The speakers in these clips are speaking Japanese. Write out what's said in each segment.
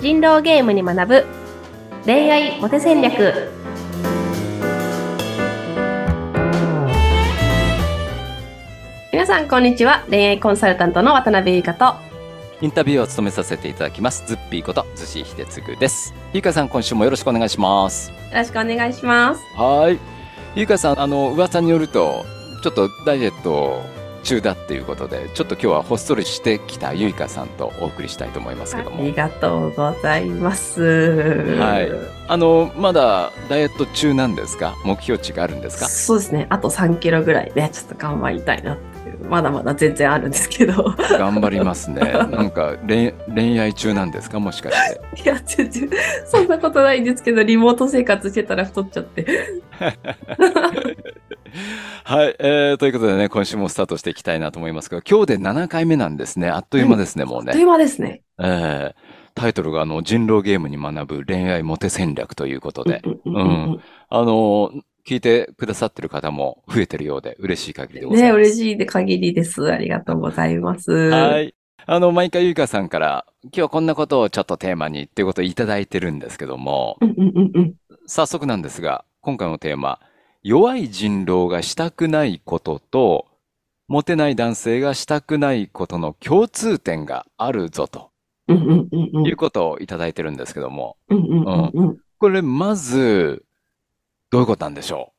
人狼ゲームに学ぶ。恋愛モテ戦略。皆さんこんにちは。恋愛コンサルタントの渡辺優香と。インタビューを務めさせていただきます。ズッピーこと逗子秀嗣です。ゆうかさん今週もよろしくお願いします。よろしくお願いします。はい。ゆうかさんあの噂によるとちょっとダイエット中だっていうことでちょっと今日はほっそりしてきたゆいかさんとお送りしたいと思いますけども。ありがとうございます。はい。あのまだダイエット中なんですか？目標値があるんですか？そうですね。あと3キロぐらいねちょっと頑張りたいなまだまだ全然あるんですけど。頑張りますね。なんか恋恋愛中なんですか？もしかして。いや全然そんなことないんですけどリモート生活してたら太っちゃって はい、えー、ということでね、今週もスタートしていきたいなと思いますが、今日で7回目なんですね。あっという間ですね、もうね。あっという間ですね。えー、タイトルがあの、人狼ゲームに学ぶ恋愛モテ戦略ということで、うんうんあのー聞いてくださってる方も増えてるようで嬉しい限りでございね、ます。嬉しいで限りです。ありがとうございます。はい。あの、毎回ゆいかさんから、今日はこんなことをちょっとテーマにっていうことをいただいてるんですけども、うんうんうんうん。早速なんですが、今回のテーマ、弱い人狼がしたくないことと、モテない男性がしたくないことの共通点があるぞと。いうことをいただいてるんですけども。これまず、どういうことなんでしょ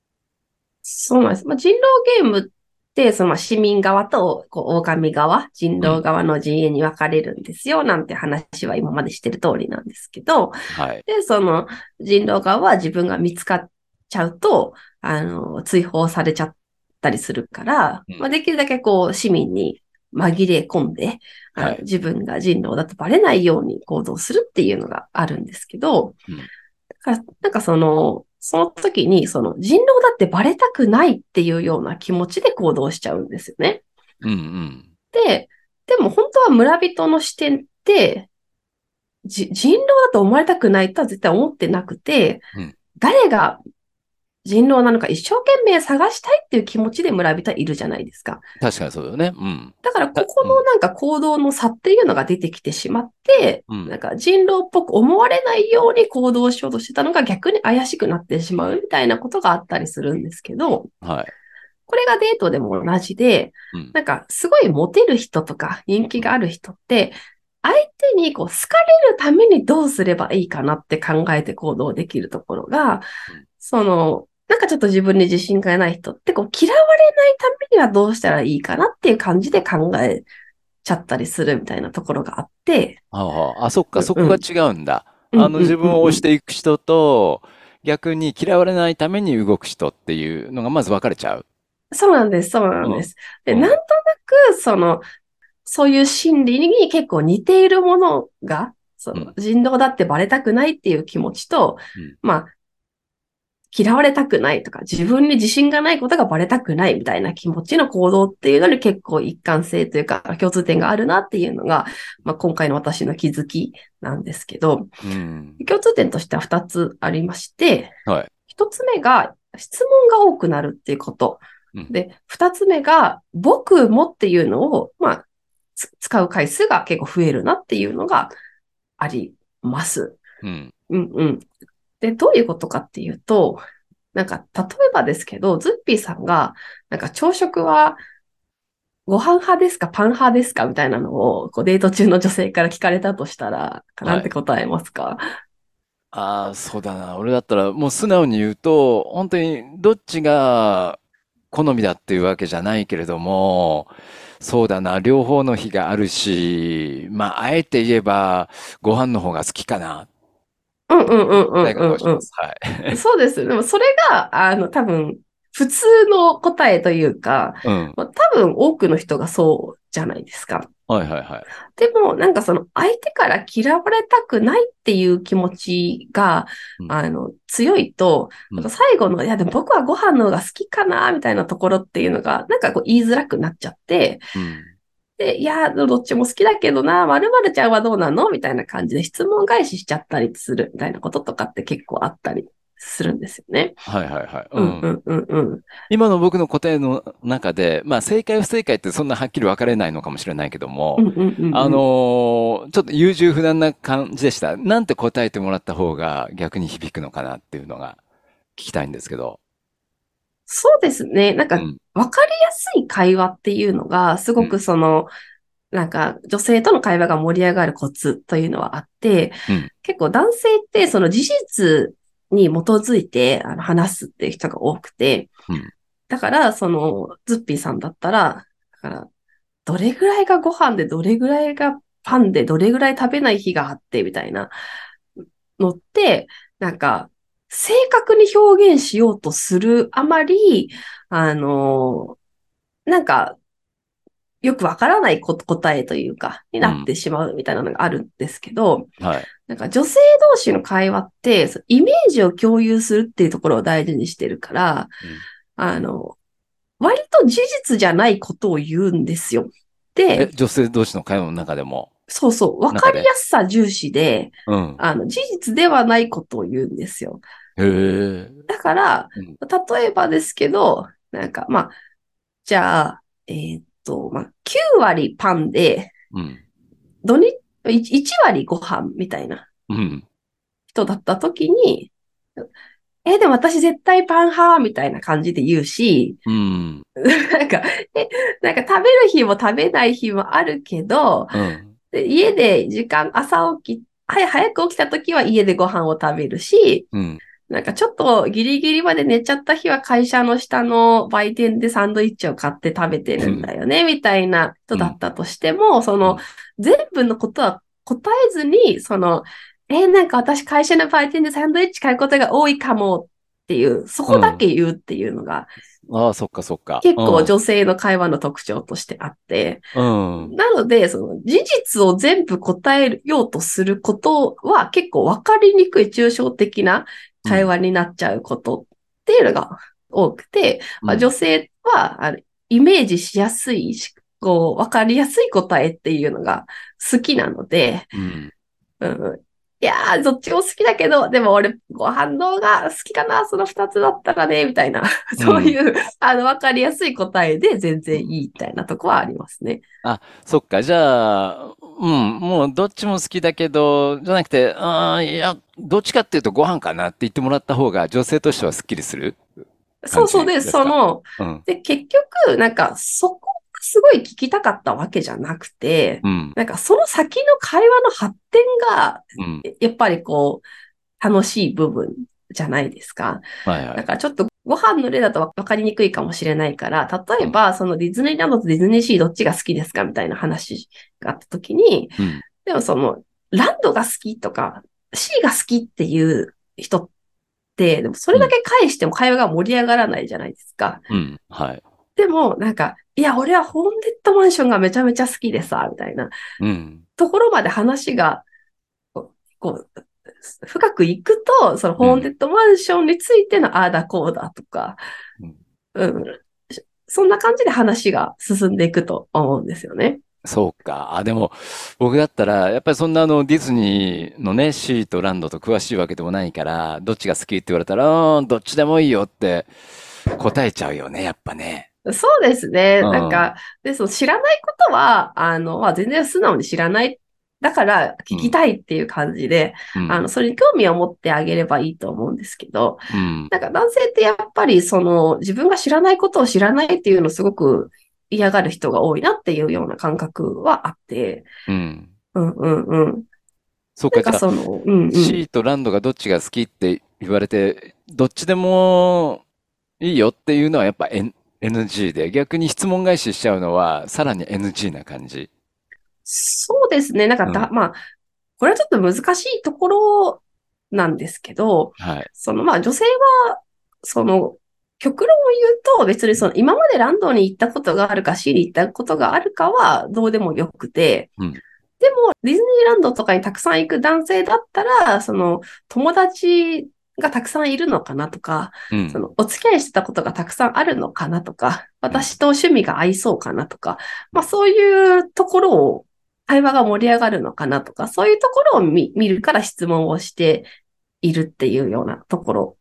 そうなんです。まあ、人狼ゲームって、そのまあ市民側とこう狼側、人狼側の陣営に分かれるんですよ、なんて話は今までしてる通りなんですけど、うはい。で、その人狼側は自分が見つかっちゃうと、あの、追放されちゃったりするから、うんまあ、できるだけこう市民に紛れ込んで、はい自分が人狼だとバレないように行動するっていうのがあるんですけど、うんだからなんかその、その時にその人狼だってバレたくないっていうような気持ちで行動しちゃうんですよね。うんうん。で、でも本当は村人の視点って、じ人狼だと思われたくないとは絶対思ってなくて、うん誰が人狼なのか一生懸命探したいっていう気持ちで村人はいるじゃないですか。確かにそうだよね。うん。だからここのなんか行動の差っていうのが出てきてしまって、うんなんか人狼っぽく思われないように行動しようとしてたのが逆に怪しくなってしまうみたいなことがあったりするんですけど、はい。これがデートでも同じで、うん。なんか、すごいモテる人とか人気がある人って、相手にこう好かれるためにどうすればいいかなって考えて行動できるところがうん、その、なんかちょっと自分に自信がない人ってこう嫌われないためにはどうしたらいいかなっていう感じで考えちゃったりするみたいなところがあって、ああ、あ、そっか、うん。そこが違うんだ。うん。あの、自分を押していく人と、逆に嫌われないために動く人っていうのがまず分かれちゃう。そうなんです、そうなんです。で、うん。なんとなく、その、そういう心理に結構似ているものが、その、人狼だってバレたくないっていう気持ちと、うん。まあ、嫌われたくないとか、自分に自信がないことがバレたくないみたいな気持ちの行動っていうのに結構一貫性というか共通点があるなっていうのが、まあ今回の私の気づきなんですけど、うん。共通点としては二つありまして、はい。一つ目が質問が多くなるっていうこと。うんで、二つ目が僕もっていうのを、まあ、つ使う回数が結構増えるなっていうのがあります。うん。うんうん。で、どういうことかっていうと、なんか、例えばですけど、ズッピーさんが、なんか朝食はご飯派ですかパン派ですかみたいなのを、こうデート中の女性から聞かれたとしたら、なんて答えますか、ああ、そうだな。俺だったらもう素直に言うと、本当にどっちが好みだっていうわけじゃないけれども、そうだな。両方の日があるし、まあ、あえて言えば、ご飯の方が好きかな。うんうんうんうん。はい。そうです。でもそれが、あの、多分、普通の答えというか、うん。まあ多分多くの人がそうじゃないですか。はいはいはい。でも、なんかその相手から嫌われたくないっていう気持ちが、うんあの、強いと、うんなんか最後の、いやでも僕はご飯の方が好きかな、みたいなところっていうのが、なんかこう言いづらくなっちゃって、うん。で、いや、どっちも好きだけどな、〇〇ちゃんはどうなの？みたいな感じで質問返ししちゃったりするみたいなこととかって結構あったりするんですよね。はいはいはい。うんうんうんうん。今の僕の答えの中で、まあ正解不正解ってそんなはっきり分かれないのかもしれないけどもうん、うんうんうんあのーちょっと優柔不断な感じでした。なんて答えてもらった方が逆に響くのかなっていうのが聞きたいんですけど。そうですね。なんか、うん。わかりやすい会話っていうのが、すごくその、なんか、女性との会話が盛り上がるコツというのはあって、うん結構男性ってその事実に基づいてあの話すっていう人が多くて、うんだから、その、ズッピーさんだったら、だから、どれぐらいがご飯で、どれぐらいがパンで、どれぐらい食べない日があって、みたいなのって、なんか、正確に表現しようとするあまり、あの、なんか、よくわからないこ答えというか、になってしまうみたいなのがあるんですけど、はい。なんか女性同士の会話って、イメージを共有するっていうところを大事にしてるから、あの、割と事実じゃないことを言うんですよ。え、で、女性同士の会話の中でも？そうそう、わかりやすさ重視で、うん。あの、事実ではないことを言うんですよ。へえ。だから、うん例えばですけど、なんか、まあ、じゃあ、えーっと、まあ、9割パンで、うん。土日、1割ご飯みたいなうん。人だった時に、え、でも私絶対パン派みたいな感じで言うし、うん。なんか、え、なんか食べる日も食べない日もあるけど、うん。で家で時間、朝起き、はい、早く起きた時は家でご飯を食べるし、うん。なんかちょっとギリギリまで寝ちゃった日は会社の下の売店でサンドイッチを買って食べてるんだよね、みたいな人だったとしても、その、全部のことは答えずに、その、えーなんか私会社の売店でサンドイッチ買うことが多いかもっていう、そこだけ言うっていうのが、ああ、そっかそっか。結構女性の会話の特徴としてあって、うん。うん。なので、その事実を全部答えようとすることは結構分かりにくい抽象的な会話になっちゃうことっていうのが多くて、まあ、女性はあのイメージしやすいし、こう、分かりやすい答えっていうのが好きなので、うん。うん、いやー、どっちも好きだけど、でも俺、ご飯の方が好きかな、その二つだったらね、みたいな、そういう、あの、分かりやすい答えで全然いいみたいなとこはありますね。そっか、じゃあ、うん、もうどっちも好きだけど、じゃなくて、ああ、いや、どっちかっていうとご飯かなって言ってもらった方が女性としてはスッキリするそうそうで、すかその、うん。で、結局、なんか、そこがすごい聞きたかったわけじゃなくて、うん。なんか、その先の会話の発展が、うん。やっぱりこう、楽しい部分じゃないですか。はいはい。だからちょっとご飯の例だと分かりにくいかもしれないから、例えば、そのディズニーランドとディズニーシーどっちが好きですかみたいな話があった時に、うん。でもその、ランドが好きとか、シーが好きっていう人って、でもそれだけ返しても会話が盛り上がらないじゃないですか。うん。はい。でも、なんか、いや、俺はホーンデッドマンションがめちゃめちゃ好きでさ、みたいなうん。ところまで話が、こう、深くいくと、そのホーンデッドマンションについてのああだこうだとか、うん。そんな感じで話が進んでいくと思うんですよね。そうか。あ、でも、僕だったら、やっぱりそんなあの、ディズニーのね、シーとランドと詳しいわけでもないから、どっちが好きって言われたら、うん、どっちでもいいよって答えちゃうよね、やっぱね。そうですね。うんなんか、で、そう、知らないことは、あの、まあ、全然素直に知らない。だから、聞きたいっていう感じで、うん。あの、それに興味を持ってあげればいいと思うんですけど、うん。なんか男性ってやっぱり、その、自分が知らないことを知らないっていうのをすごく嫌がる人が多いなっていうような感覚はあって、うん。うんうんうん。そうか、かその、うんうん。シーとランドがどっちが好きって言われて、どっちでもいいよっていうのはやっぱ NG で、逆に質問返ししちゃうのはさらに NG な感じ。そうですね。なんかだ、うんまあ、これはちょっと難しいところなんですけど、はい。そのまあ女性は、その、極論を言うと別にその今までランドに行ったことがあるか C に行ったことがあるかはどうでもよくて、うんでもディズニーランドとかにたくさん行く男性だったら、その友達がたくさんいるのかなとか、うんそ。のお付き合いしてたことがたくさんあるのかなとか、私と趣味が合いそうかなとか、まあそういうところを会話が盛り上がるのかなとか、そういうところを見見るから質問をしているっていうようなところ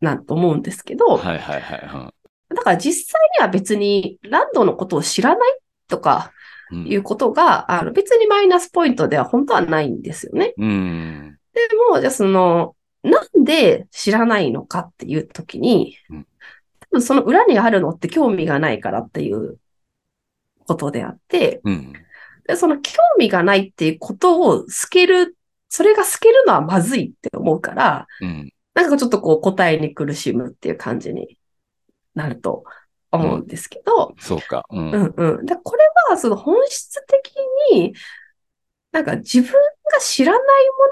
なんと思うんですけど、はいはいはい。だから実際には別にランドのことを知らないとかうんいうことが、あの別にマイナスポイントでは本当はないんですよね。うん。でも、じゃあその、なんで知らないのかっていうときにうん、多分その裏にあるのって興味がないからっていうことであって、うん。でその興味がないっていうことを透ける、それが透けるのはまずいって思うから、うん。なんかちょっとこう答えに苦しむっていう感じになると思うんですけど、そうか。う。うんんうん。で、これはその本質的に、なんか自分が知らないも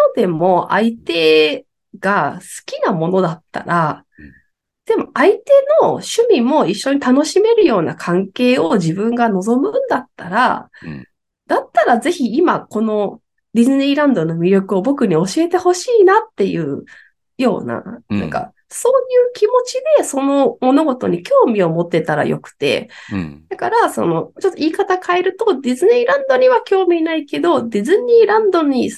のでも相手が好きなものだったらうん、でも相手の趣味も一緒に楽しめるような関係を自分が望むんだったらうん、だったらぜひ今このディズニーランドの魅力を僕に教えてほしいなっていうような、うん。なんかそういう気持ちでその物事に興味を持ってたらよくて、うん。だから、その、ちょっと言い方変えると、ディズニーランドには興味ないけど、ディズニーランドに、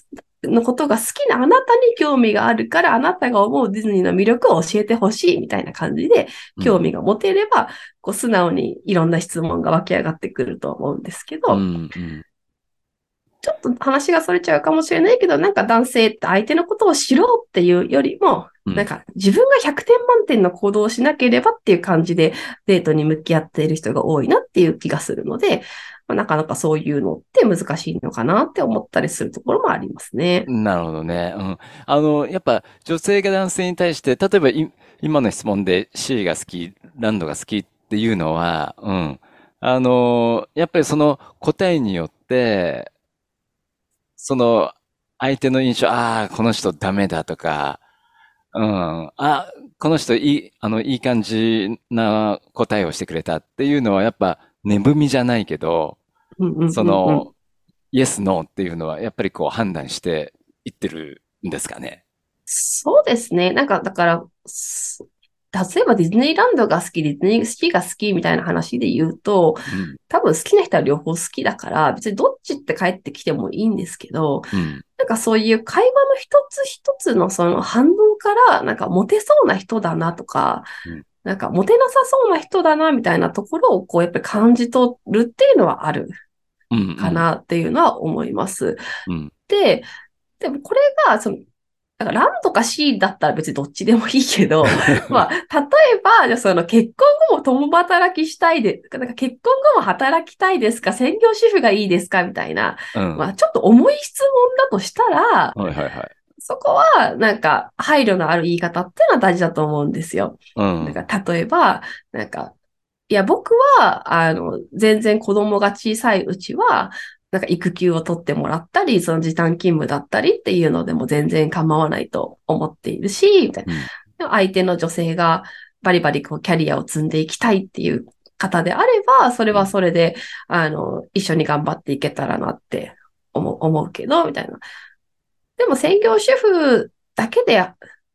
のことが好きなあなたに興味があるから、あなたが思うディズニーの魅力を教えてほしいみたいな感じで、興味が持てれば、こう素直にいろんな質問が湧き上がってくると思うんですけど、うん。うん。ちょっと話がそれちゃうかもしれないけど、なんか男性って相手のことを知ろうっていうよりも、うんなんか自分が100点満点の行動をしなければっていう感じでデートに向き合っている人が多いなっていう気がするので、まあ、なかなかそういうのって難しいのかなって思ったりするところもありますね。なるほどね。うん。あの、やっぱ女性が男性に対して、例えば今の質問で C が好き、ランドが好きっていうのは、うん。あの、やっぱりその答えによって、その相手の印象、ああ、この人ダメだとか、うん。あ、この人いい、あの、いい感じな答えをしてくれたっていうのは、やっぱ、値踏みじゃないけど、その、イエス、ノーっていうのは、やっぱりこう判断していってるんですかね。そうですね。なんか、だから、す例えばディズニーランドが好き、ディズニーシーが好きみたいな話で言うと、うん。多分好きな人は両方好きだから、別にどっちって帰ってきてもいいんですけど、うん。なんかそういう会話の一つ一つのその反応から、なんかモテそうな人だなとか、うんなんかモテなさそうな人だなみたいなところをこうやっぱり感じ取るっていうのはあるうん。かなっていうのは思います。うん。で、でもこれが、その、だからランとか C だったら別にどっちでもいいけど、まあ、例えば、じゃあその結婚後も共働きしたいで、なんか結婚後も働きたいですか？専業主婦がいいですか？みたいな、うん。まあ、ちょっと重い質問だとしたら、はいはいはい。そこは、なんか、配慮のある言い方っていうのは大事だと思うんですよ。うん。なんか、例えば、なんか、いや、僕は、あの、全然子供が小さいうちは、なんか育休を取ってもらったり、その時短勤務だったりっていうのでも全然構わないと思っているし、みたいな。うん相手の女性がバリバリこうキャリアを積んでいきたいっていう方であれば、それはそれで、あの、一緒に頑張っていけたらなって思う思うけど、みたいな。でも専業主婦だけで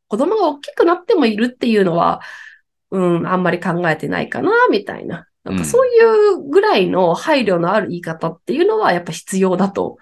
子供が大きくなってもいるっていうのは、うん、あんまり考えてないかな、みたいな。なんうんかそういうぐらいの配慮のある言い方っていうのはやっぱ必要だと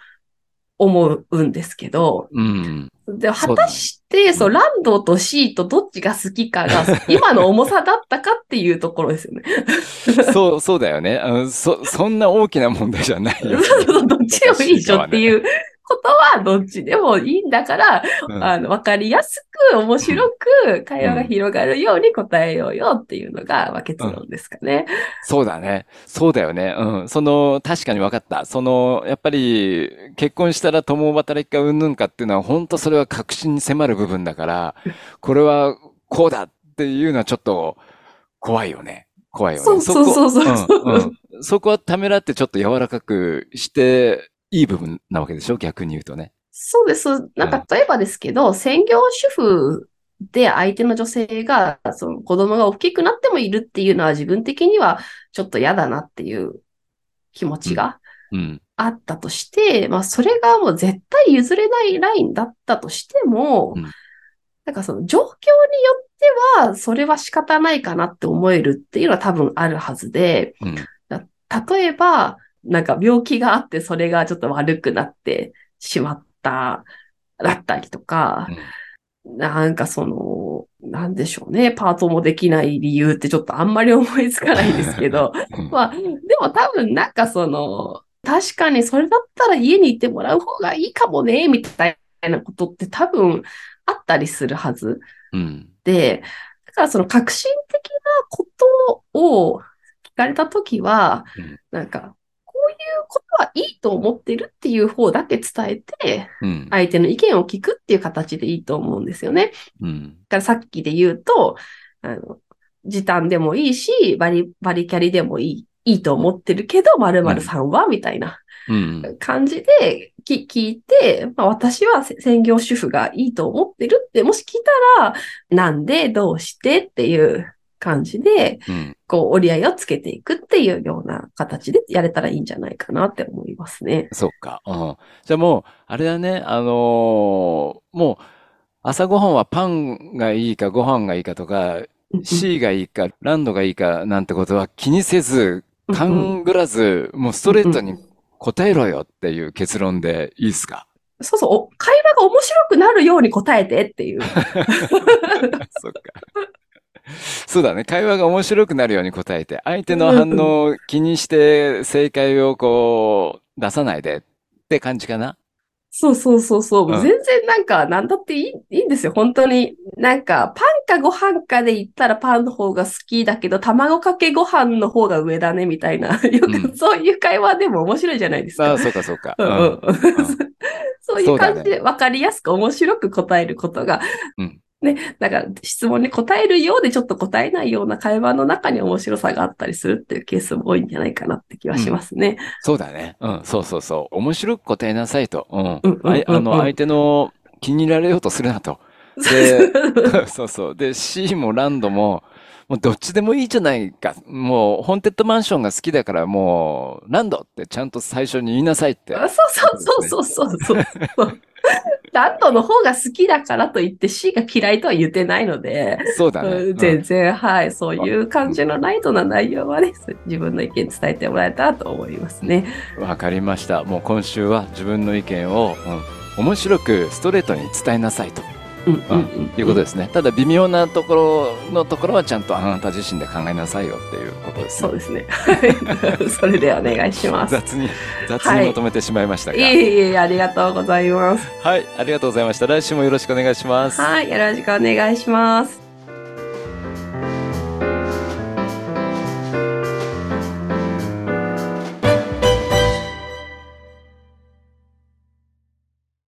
思うんですけど、うん。で、果たして、そう、ランドとシーとどっちが好きかが、今の重さだったかっていうところですよね。そう、そうだよね。あのそ、そんな大きな問題じゃないよ。どっちでもいいでしょっていうことは、どっちでもいいんだから、うんあの、わかりやすく、面白く、会話が広がるように答えようよっていうのが、まあ、結論ですかね。そうだね。そうだよね。うん。その、確かに分かった。その、やっぱり、結婚したら共働きかうんぬんかっていうのは、本当それは確信に迫る部分だから、これはこうだっていうのはちょっと怖いよね。怖いよね。そうそうそうそうこうんうんそこはためらってちょっと柔らかくしていい部分なわけでしょ？逆に言うとね。そうです。なんか、例えばですけど、専業主婦で相手の女性が、その子供が大きくなってもいるっていうのは自分的にはちょっと嫌だなっていう気持ちがうん。あったとして、まあ、それがもう絶対譲れないラインだったとしても、うん。なんかその状況によっては、それは仕方ないかなって思えるっていうのは多分あるはずで、例えば、なんか病気があってそれがちょっと悪くなってしまった、だったりとか、なんかその、なんでしょうね。パートもできない理由ってちょっとあんまり思いつかないんですけど。うんまあ、でも多分なんかその、確かにそれだったら家にいてもらう方がいいかもね、みたいなことって多分あったりするはずうん。で、だからその革新的なことを聞かれたときはうん、なんか、ことはいいと思ってるっていう方だけ伝えて、うん。相手の意見を聞くっていう形でいいと思うんですよね。うん。だからさっきで言うと、あの、時短でもいいし、バリ、バリキャリでもいい、いいと思ってるけど、〇〇さんは、みたいなうん。感じでき聞いて、まあ、私はせ専業主婦がいいと思ってるって、もし聞いたら、なんで、どうしてっていう感じで、うん。こう、折り合いをつけていくっていうような形でやれたらいいんじゃないかなって思いますね。そっか。うん。じゃあもう、あれだね、あのーもう、朝ごはんはパンがいいかご飯がいいかとか、C がいいか、ランドがいいかなんてことは気にせず、勘ぐらず、もうストレートに答えろよっていう結論でいいですか？そうそう、お会話が面白くなるように答えてっていう。そっか。そうだね。会話が面白くなるように答えて、相手の反応を気にして正解をこう出さないでって感じかな。そうそうそうそう。うん全然なんか、なんだっていい、いいんですよ。本当に。なんか、パンかご飯かで言ったらパンの方が好きだけど、卵かけご飯の方が上だね、みたいな。ようんくそういう会話でも面白いじゃないですか。ああ、そうかそうか。うんうんうん そういう感じで分かりやすく面白く答えることが、うんね、だから質問に答えるようでちょっと答えないような会話の中に面白さがあったりするっていうケースも多いんじゃないかなって気はしますね。そうだね。うん、そうそうそう。面白く答えなさいと。うん。うんうんあの、相手の気に入られようとするなと。で そうそう。で、C もランドも、もうどっちでもいいじゃないか。もう、ホーンテッドマンションが好きだから、もう、ランドってちゃんと最初に言いなさいって。あそうそうそうそうそうそう。ランドの方が好きだからといって C が嫌いとは言ってないので、そうだね。うんうん全然、はい、そういう感じのライトな内容はね、自分の意見伝えてもらえたらと思いますね。わかりました。もう今週は自分の意見を、うん、面白くストレートに伝えなさいと。いうことですね。ただ微妙なところのところはちゃんとあなた自身で考えなさいよっていうことですね。そうですね。はい それでお願いします。雑に、雑はいにまとめてしまいましたが。いえいえ、ありがとうございます。はい、ありがとうございました。来週もよろしくお願いします。はい、よろしくお願いします。